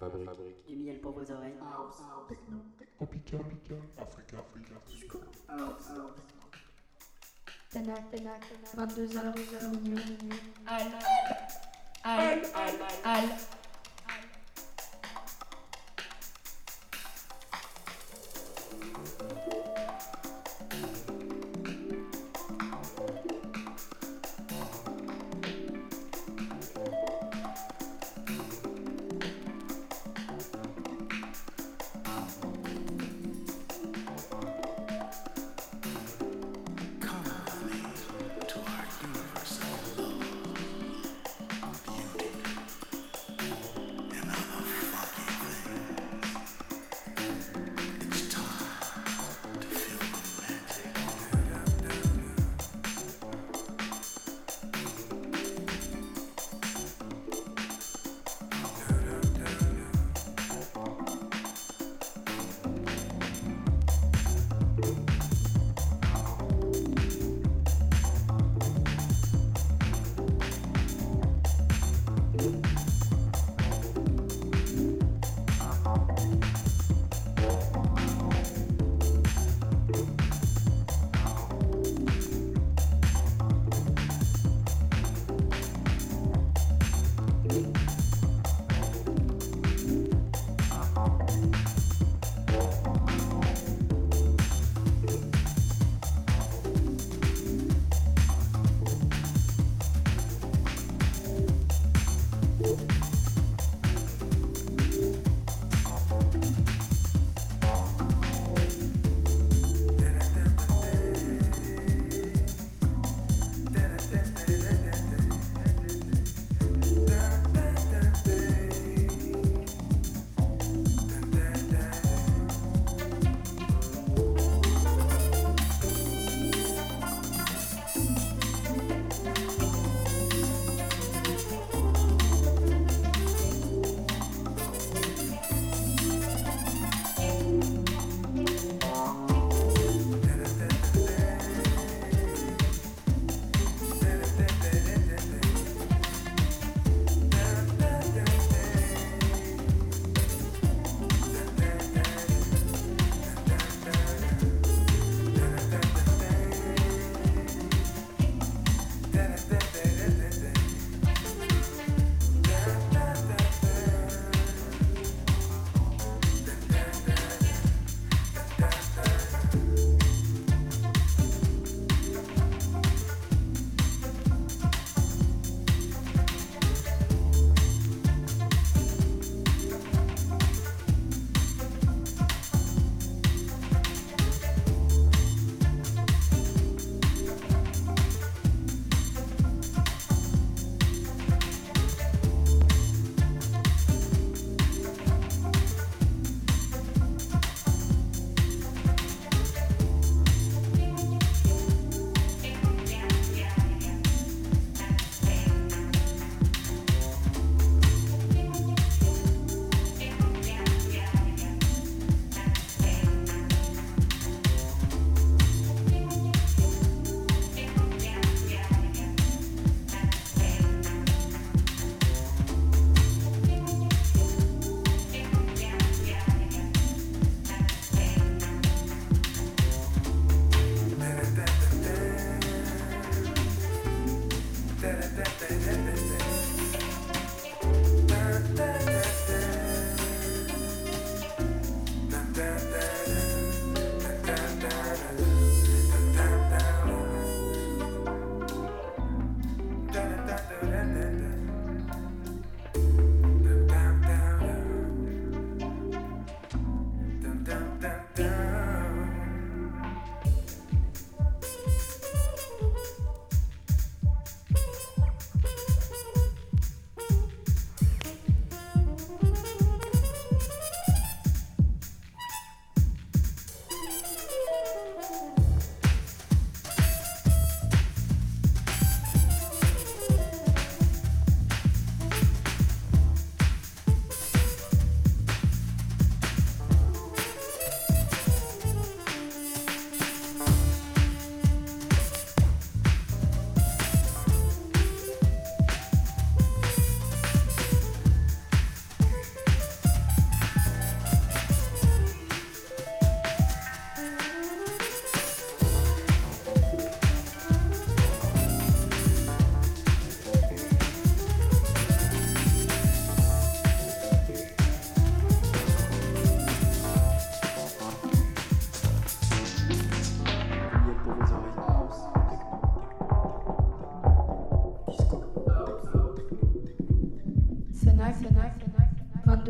La fabrique. Du miel pour vos oreilles. Tropical, Africa, Africa, Tanak, Tanak, 22h, 22h, minuit, minuit. Al. Al. Al. Come with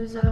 22h, 22h,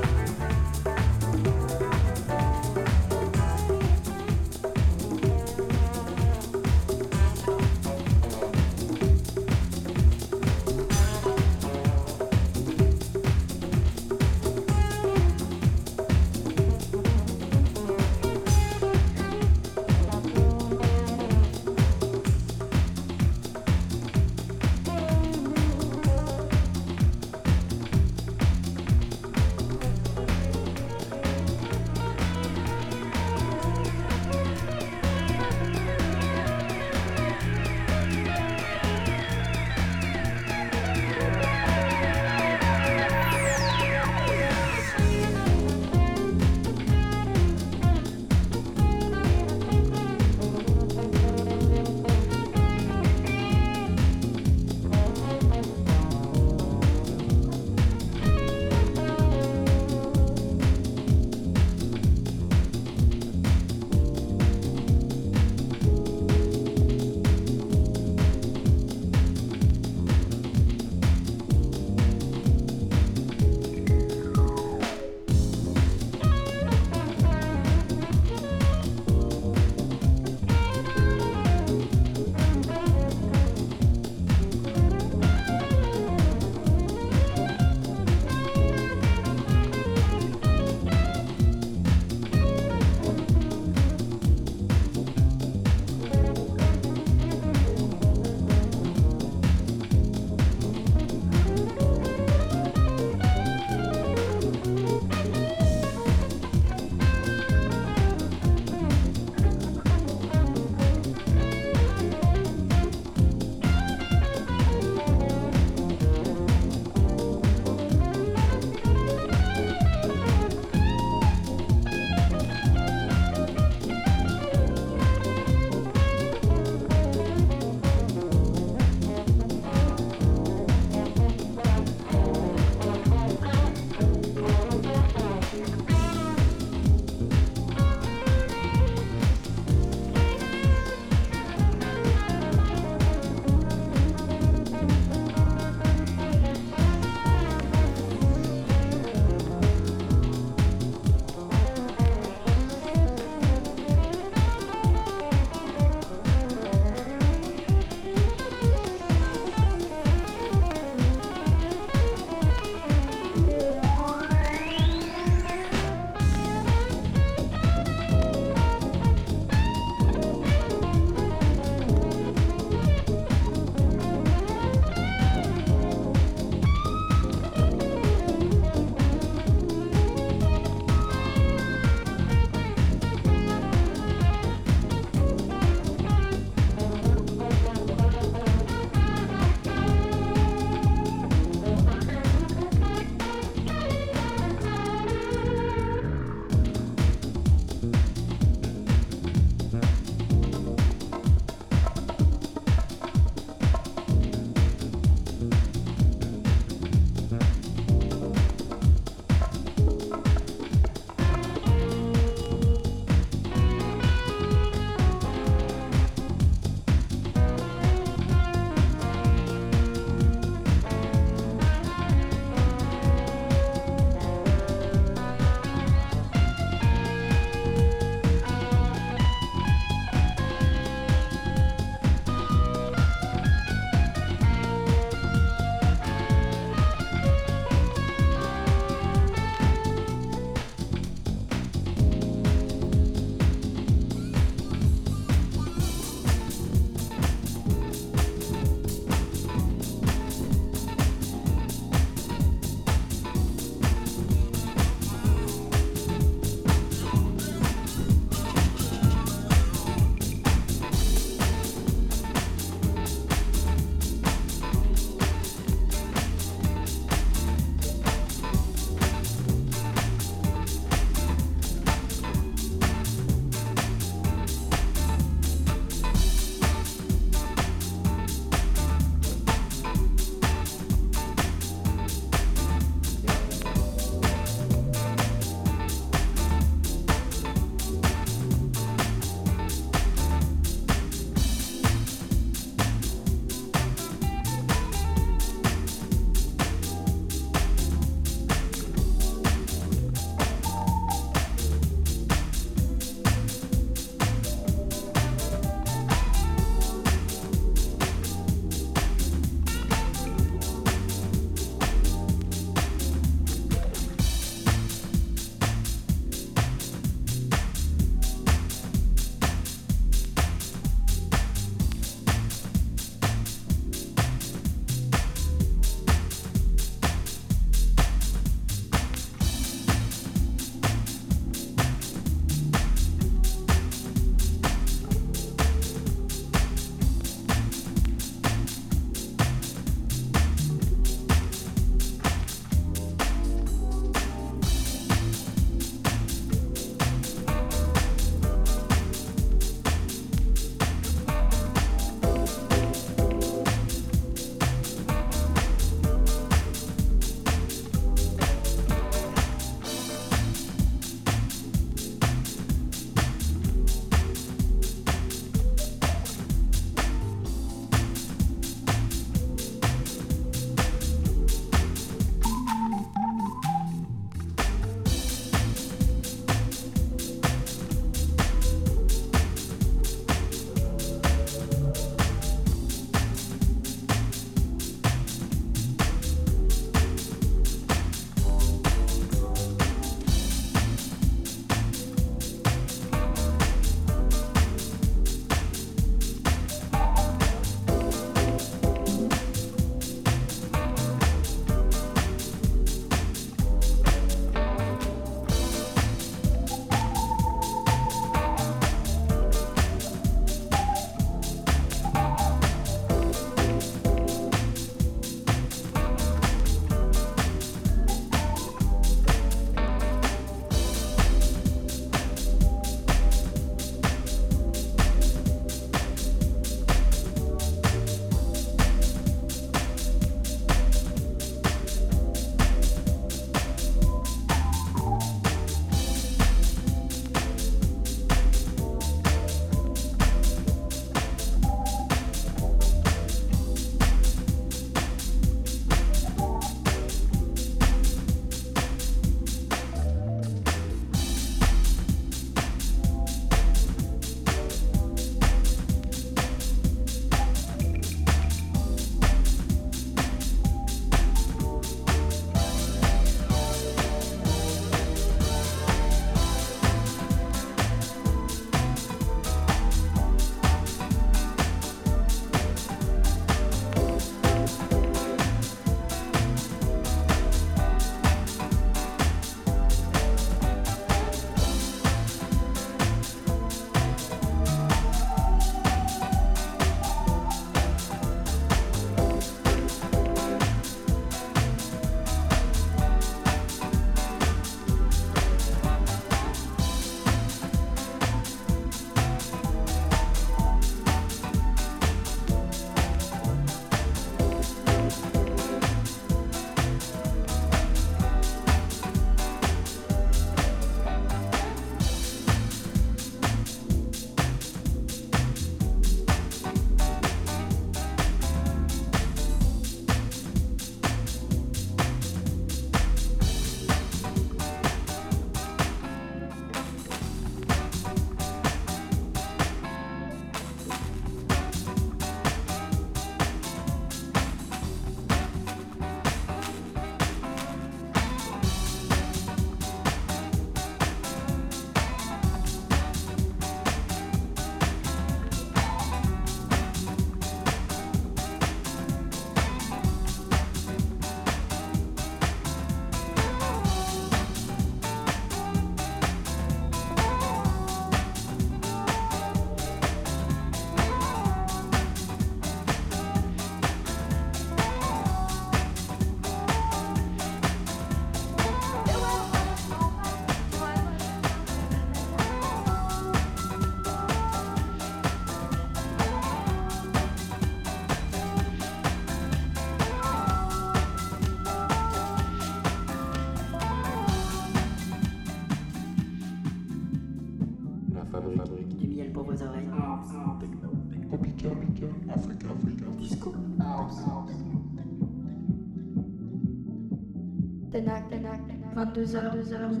22h, 22h,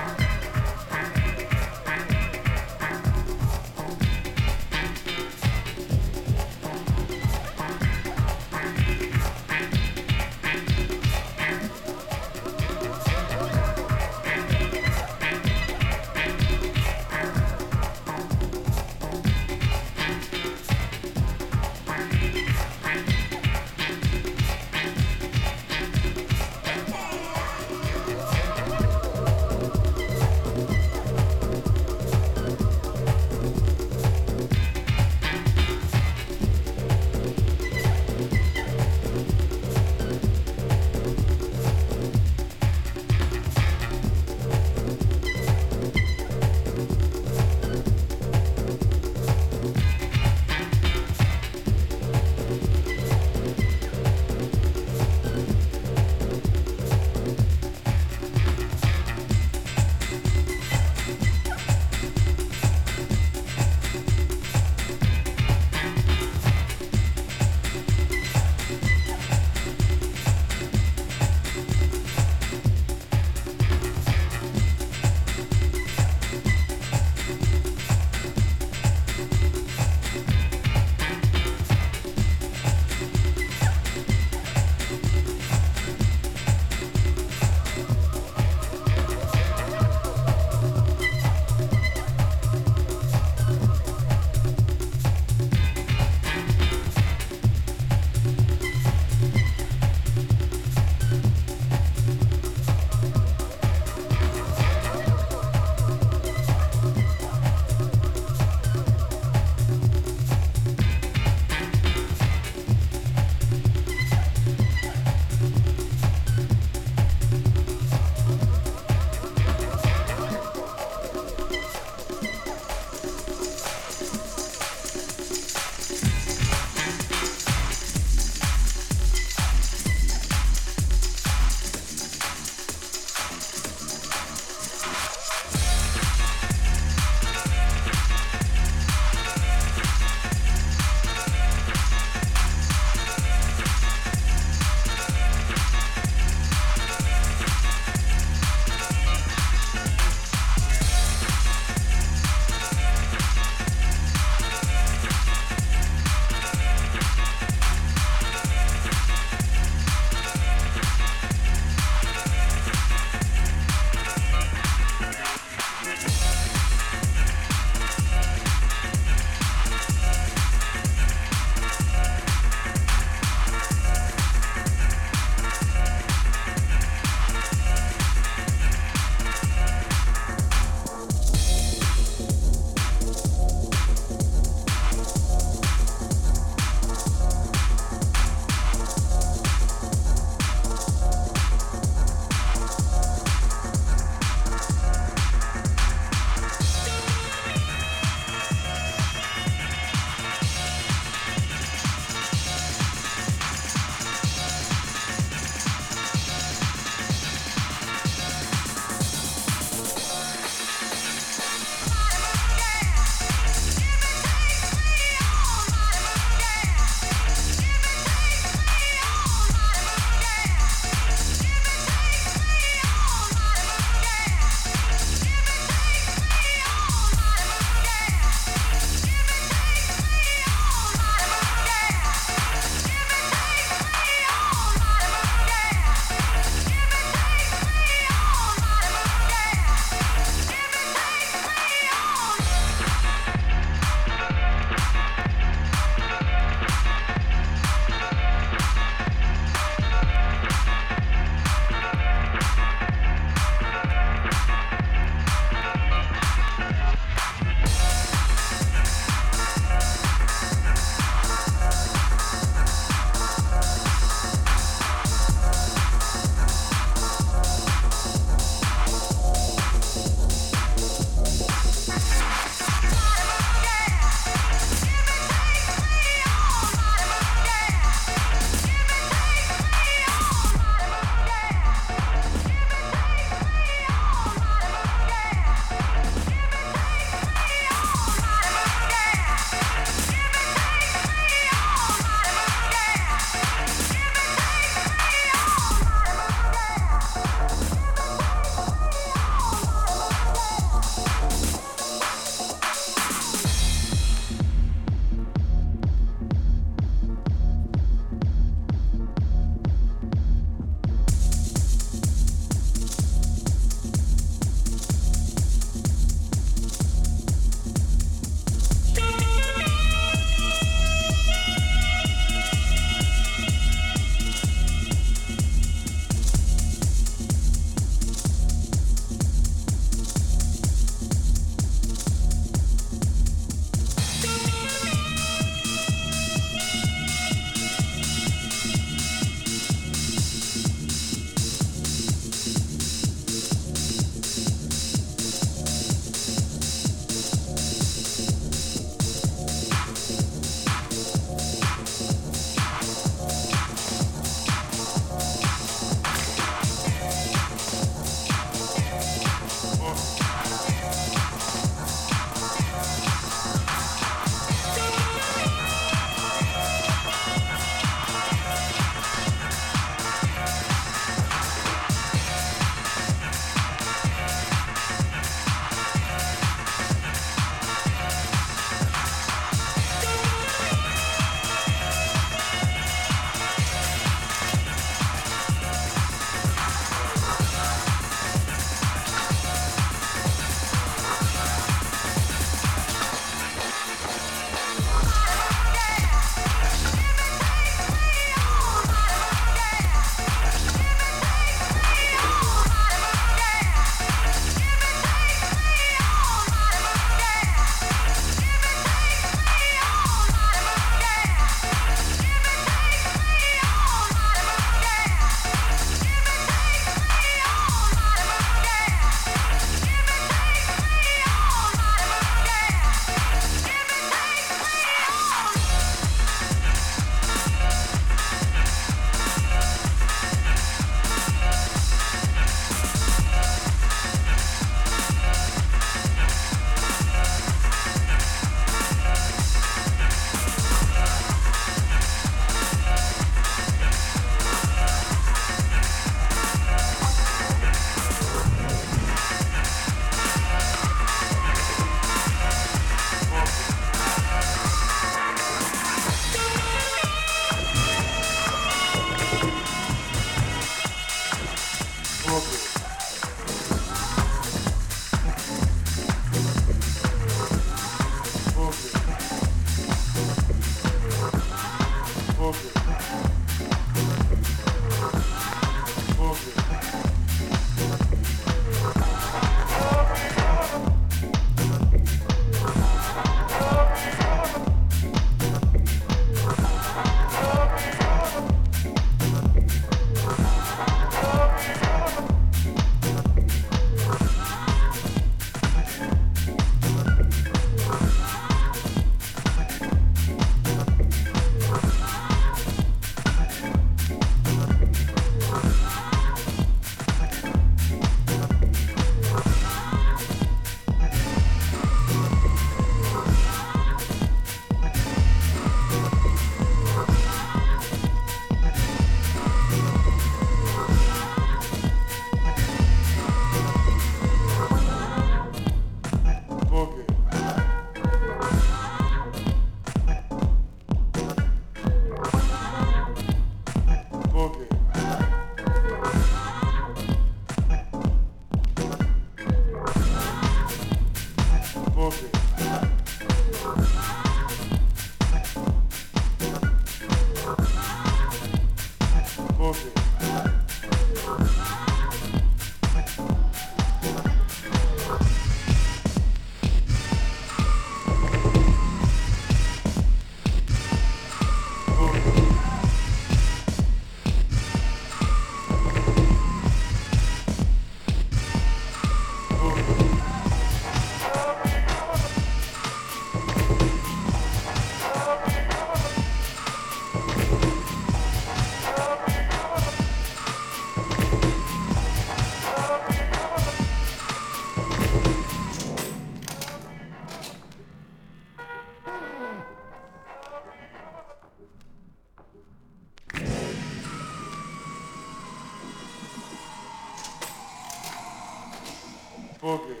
Booger.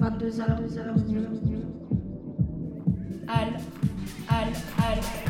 22h, 22h, minuit. Al, al, al.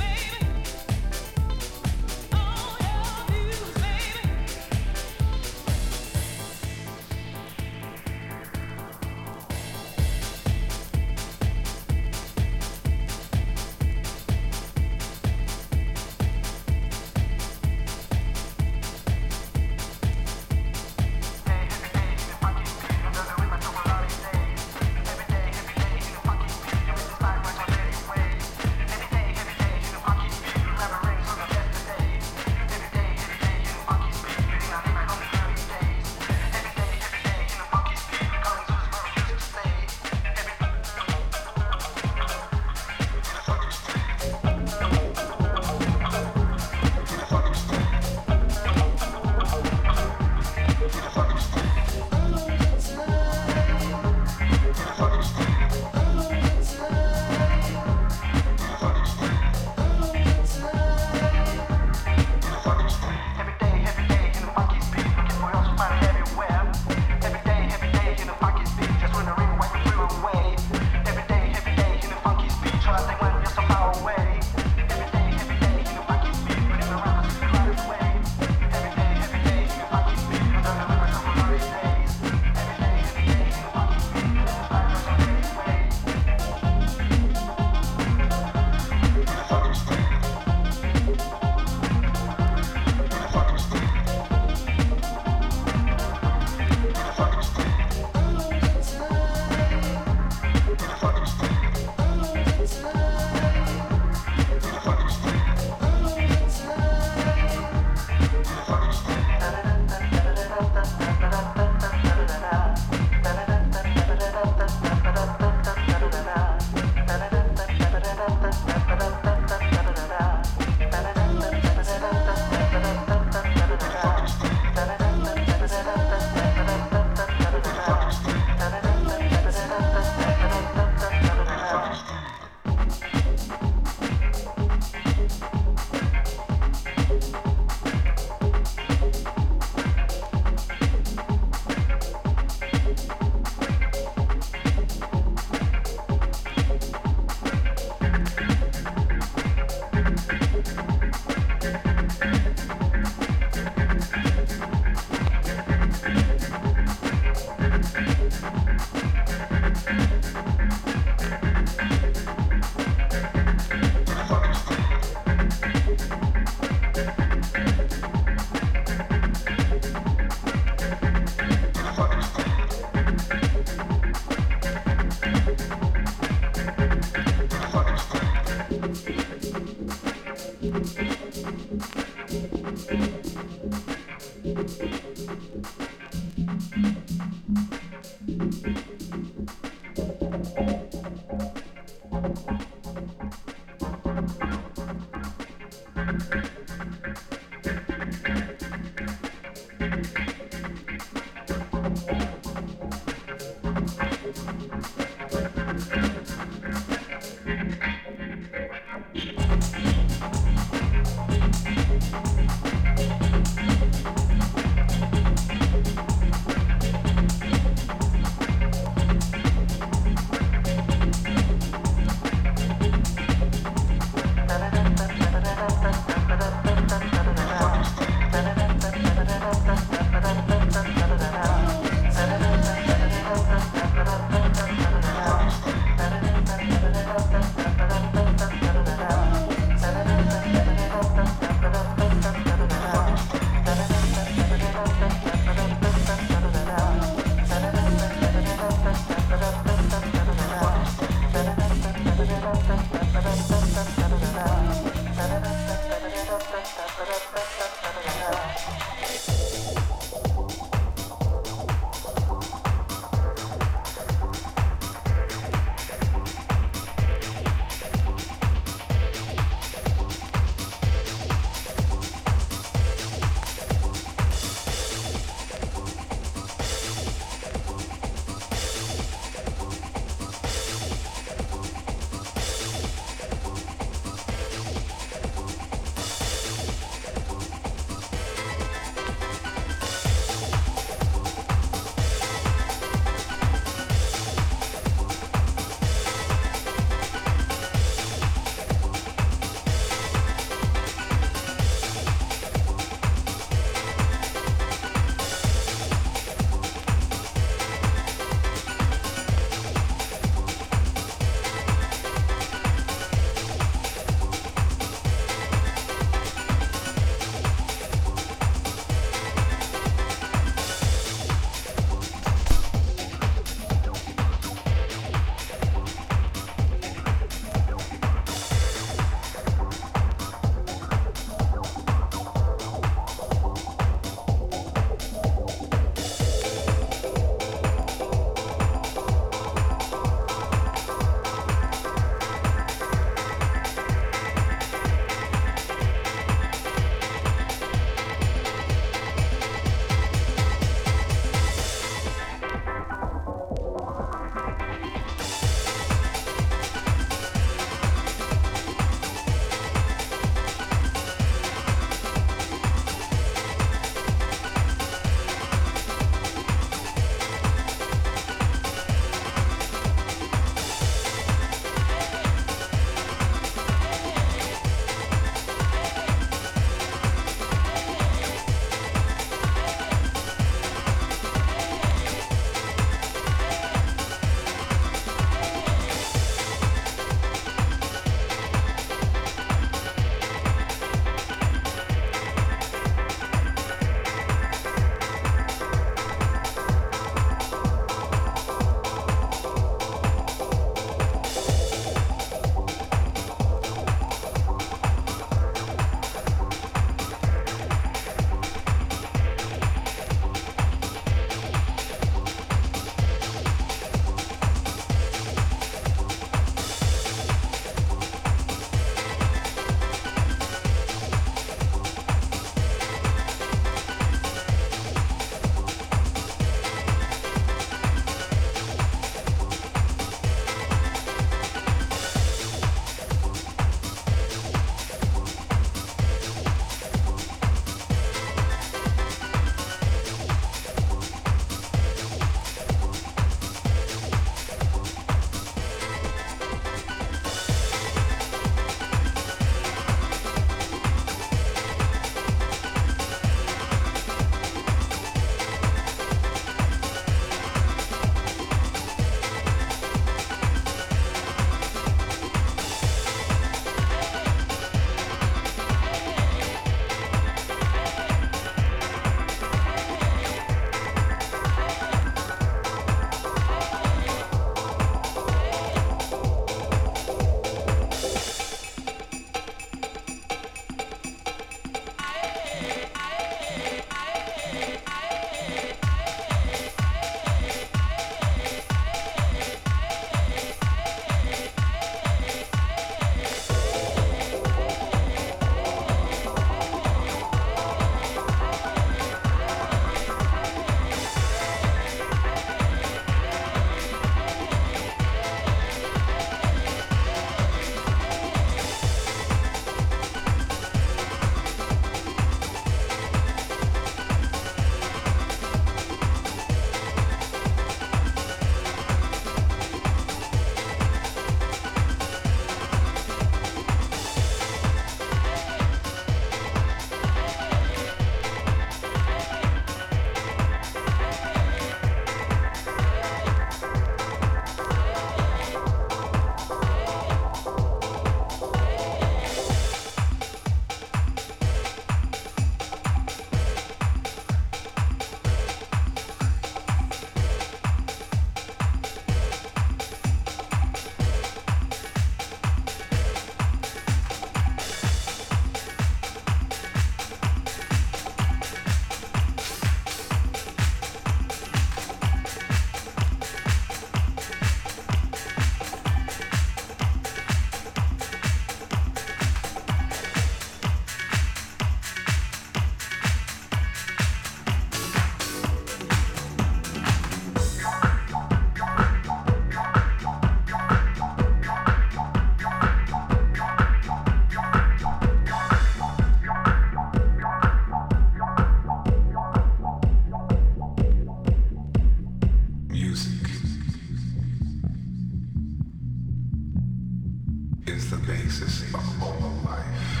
is the basis of all life.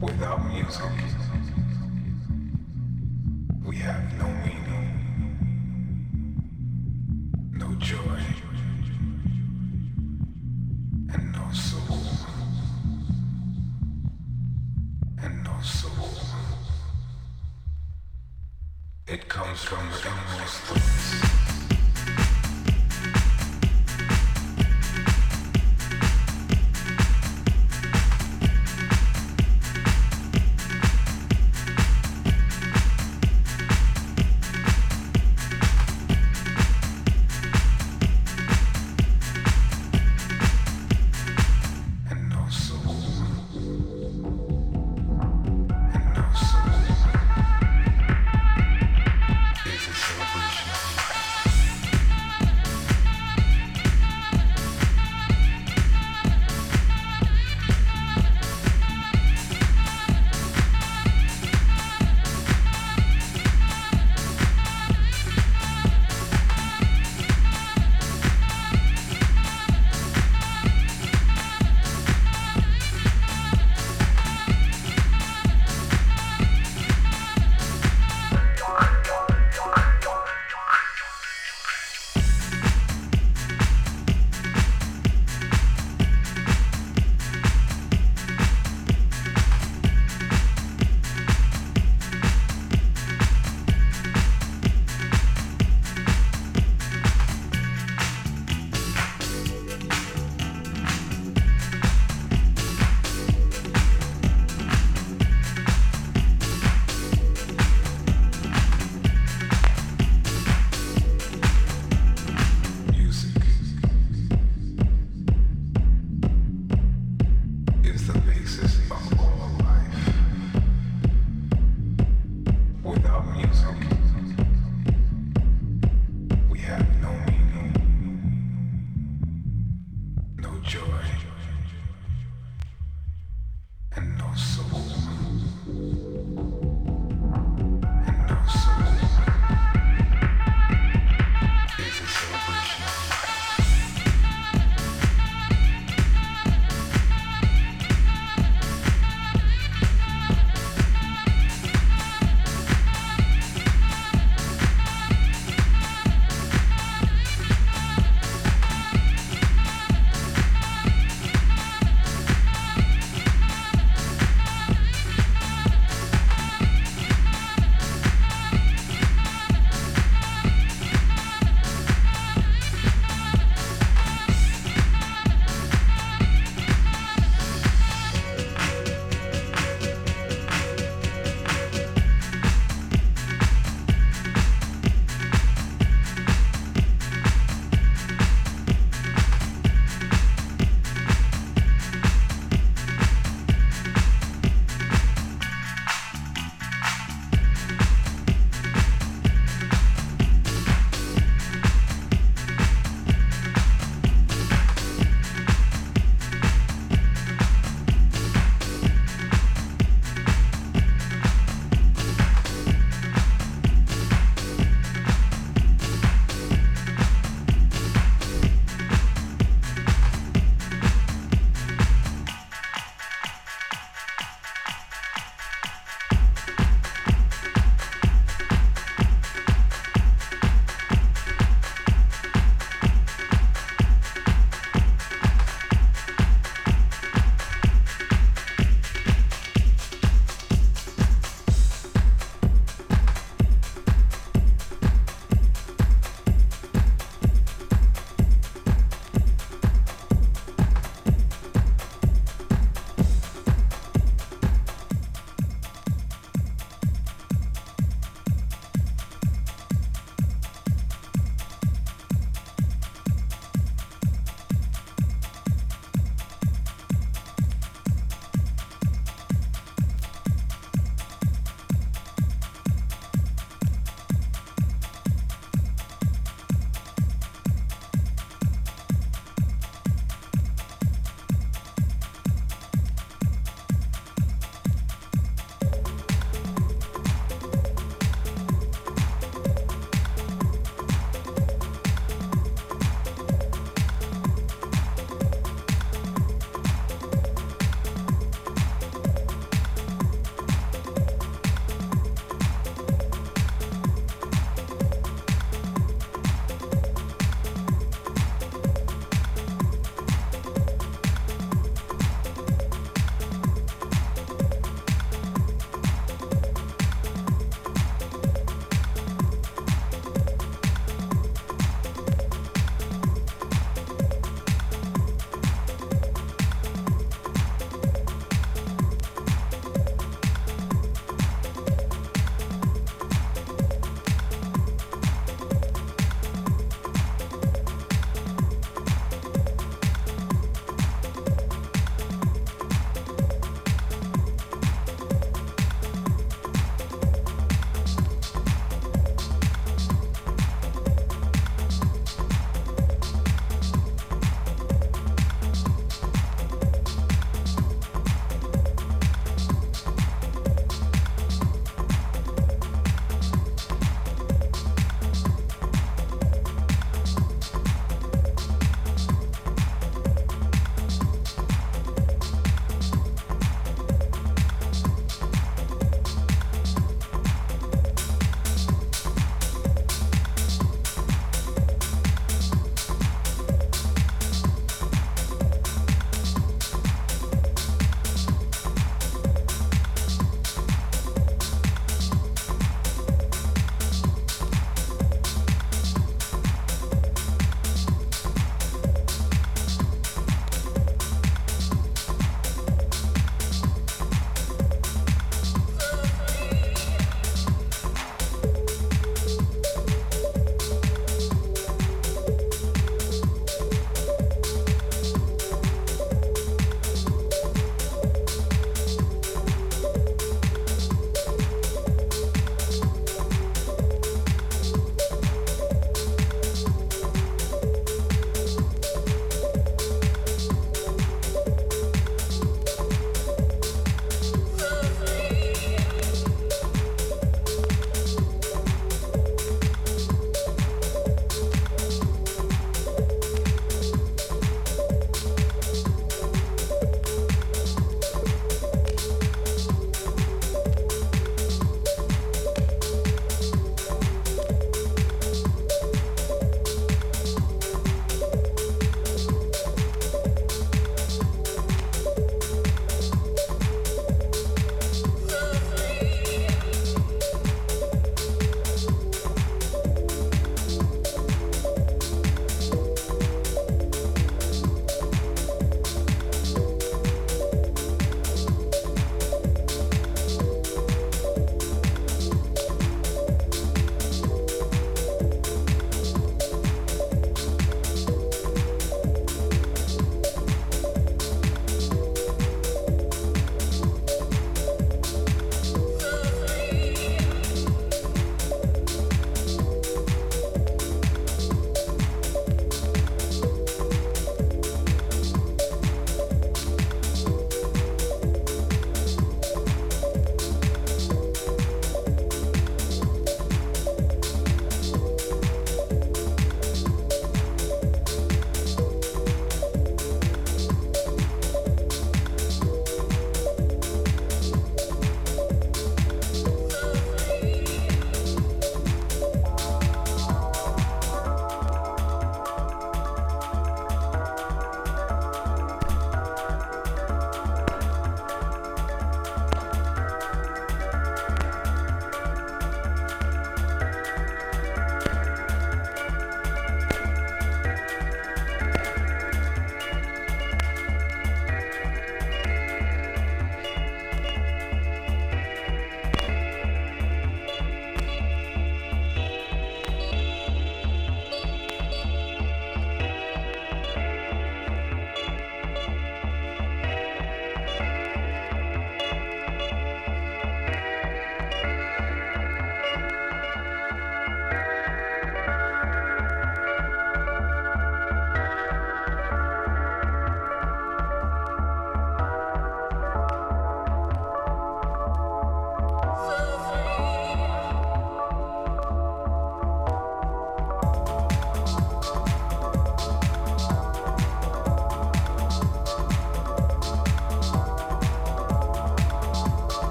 Without music, we have no meaning, no joy.